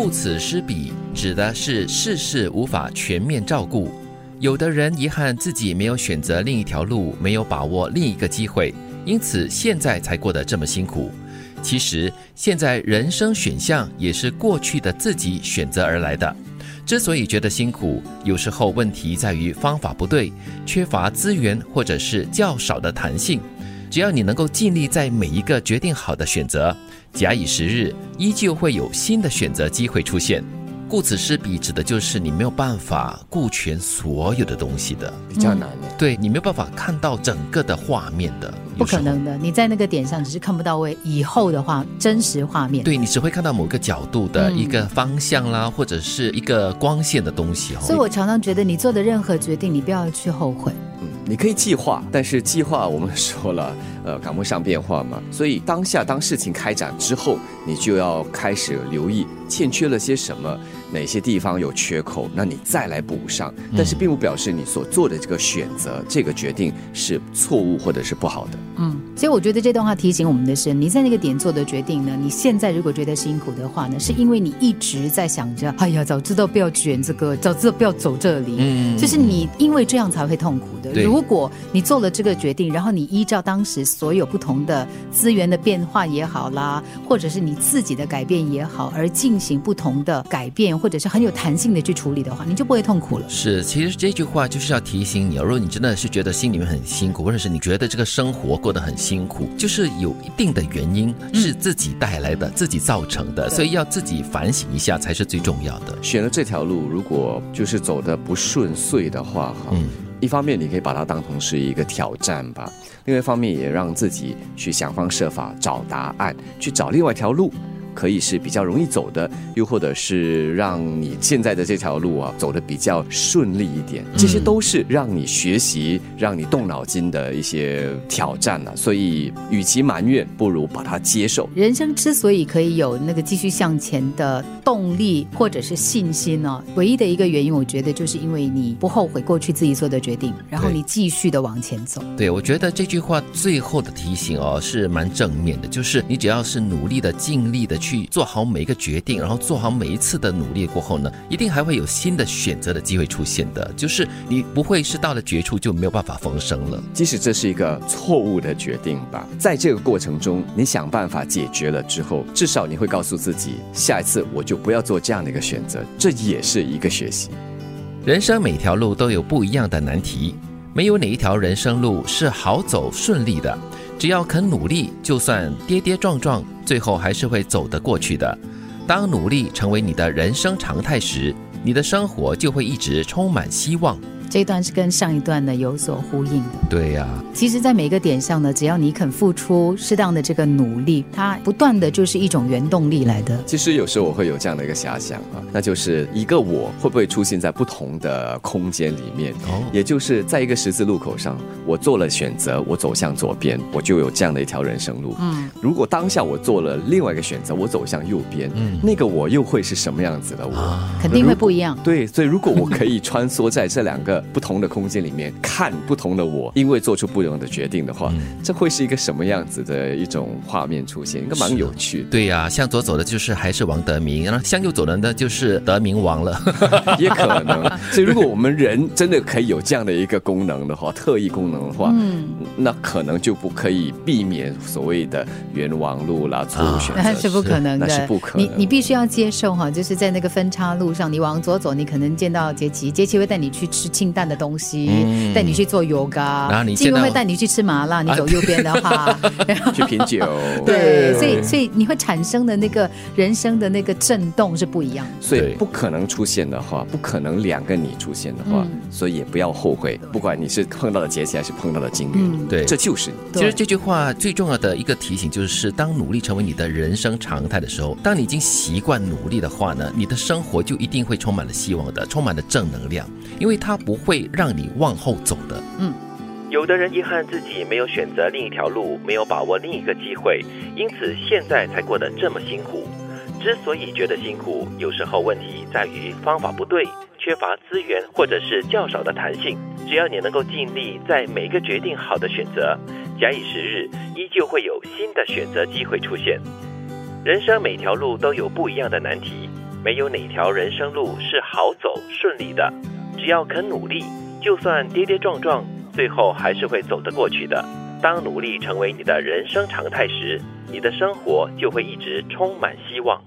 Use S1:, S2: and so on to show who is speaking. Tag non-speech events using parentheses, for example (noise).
S1: 顾此失彼，指的是事事无法全面照顾。有的人遗憾自己没有选择另一条路，没有把握另一个机会，因此现在才过得这么辛苦。其实，现在人生选项也是过去的自己选择而来的。之所以觉得辛苦，有时候问题在于方法不对，缺乏资源，或者是较少的弹性。只要你能够尽力在每一个决定好的选择，假以时日，依旧会有新的选择机会出现。顾此失彼，指的就是你没有办法顾全所有的东西的，
S2: 比较难呢。
S1: 对你没有办法看到整个的画面的，
S3: 不可能的。你在那个点上只是看不到位，以后的话真实画面，
S1: 对你只会看到某个角度的一个方向啦，或者是一个光线的东西。
S3: 所以我常常觉得，你做的任何决定，你不要去后悔。
S2: 嗯，你可以计划，但是计划我们说了，呃，赶不上变化嘛。所以当下当事情开展之后，你就要开始留意欠缺了些什么。哪些地方有缺口，那你再来补上。但是并不表示你所做的这个选择、这个决定是错误或者是不好的。
S3: 嗯，所以我觉得这段话提醒我们的是，你在那个点做的决定呢，你现在如果觉得辛苦的话呢，是因为你一直在想着，哎呀，早知道不要选这个，早知道不要走这里。嗯，就是你因为这样才会痛苦的。如果你做了这个决定，然后你依照当时所有不同的资源的变化也好啦，或者是你自己的改变也好，而进行不同的改变。或者是很有弹性的去处理的话，你就不会痛苦了。
S1: 是，其实这句话就是要提醒你，如果你真的是觉得心里面很辛苦，或者是你觉得这个生活过得很辛苦，就是有一定的原因是自己带来的，自己造成的，所以要自己反省一下才是最重要的。
S2: 选了这条路，如果就是走的不顺遂的话，哈，嗯，一方面你可以把它当成是一个挑战吧，另外一方面也让自己去想方设法找答案，去找另外一条路。可以是比较容易走的，又或者是让你现在的这条路啊走的比较顺利一点，这些都是让你学习、让你动脑筋的一些挑战了。所以，与其埋怨，不如把它接受。
S3: 人生之所以可以有那个继续向前的动力或者是信心呢，唯一的一个原因，我觉得就是因为你不后悔过去自己做的决定，然后你继续的往前走。
S1: 对，我觉得这句话最后的提醒哦是蛮正面的，就是你只要是努力的、尽力的去。去做好每一个决定，然后做好每一次的努力过后呢，一定还会有新的选择的机会出现的。就是你不会是到了绝处就没有办法逢生了。
S2: 即使这是一个错误的决定吧，在这个过程中，你想办法解决了之后，至少你会告诉自己，下一次我就不要做这样的一个选择。这也是一个学习。
S1: 人生每条路都有不一样的难题，没有哪一条人生路是好走顺利的。只要肯努力，就算跌跌撞撞，最后还是会走得过去的。当努力成为你的人生常态时，你的生活就会一直充满希望。
S3: 这一段是跟上一段呢有所呼应的。
S1: 对呀，
S3: 其实，在每个点上呢，只要你肯付出适当的这个努力，它不断的就是一种原动力来的。
S2: 其实有时候我会有这样的一个遐想啊，那就是一个我会不会出现在不同的空间里面？哦，也就是在一个十字路口上，我做了选择，我走向左边，我就有这样的一条人生路。嗯，如果当下我做了另外一个选择，我走向右边，嗯，那个我又会是什么样子的？我
S3: 肯定会不一样。
S2: 对，所以如果我可以穿梭在这两个。不同的空间里面看不同的我，因为做出不同的决定的话，这会是一个什么样子的一种画面出现？应该蛮有趣。
S1: 对呀，向左走的就是还是王德明，然后向右走的呢就是德明王了，(laughs)
S2: 也可能。所以如果我们人真的可以有这样的一个功能的话，特异功能的话，嗯，那可能就不可以避免所谓的冤枉路啦、错误选择，
S3: 那 (laughs) 是不可能的，
S2: 那是不可能。
S3: 你你必须要接受哈，就是在那个分叉路上，你往左走，你可能见到杰奇，杰奇会带你去吃清淡的东西，带你去做 yoga，
S1: 然后你
S3: 进会带你去吃麻辣。你走右边的话，(laughs)
S2: 去品酒。
S3: 对，所以所以你会产生的那个人生的那个震动是不一样的。
S2: 所以不可能出现的话，不可能两个你出现的话，所以也不要后悔。不管你是碰到了节气还是碰到了金运，对，这就是你。
S1: 其实这句话最重要的一个提醒就是，当努力成为你的人生常态的时候，当你已经习惯努力的话呢，你的生活就一定会充满了希望的，充满了正能量，因为它不会让。你往后走的，嗯，有的人遗憾自己没有选择另一条路，没有把握另一个机会，因此现在才过得这么辛苦。之所以觉得辛苦，有时候问题在于方法不对，缺乏资源，或者是较少的弹性。只要你能够尽力在每个决定好的选择，假以时日，依旧会有新的选择机会出现。人生每条路都有不一样的难题。没有哪条人生路是好走顺利的，只要肯努力，就算跌跌撞撞，最后还是会走得过去的。当努力成为你的人生常态时，你的生活就会一直充满希望。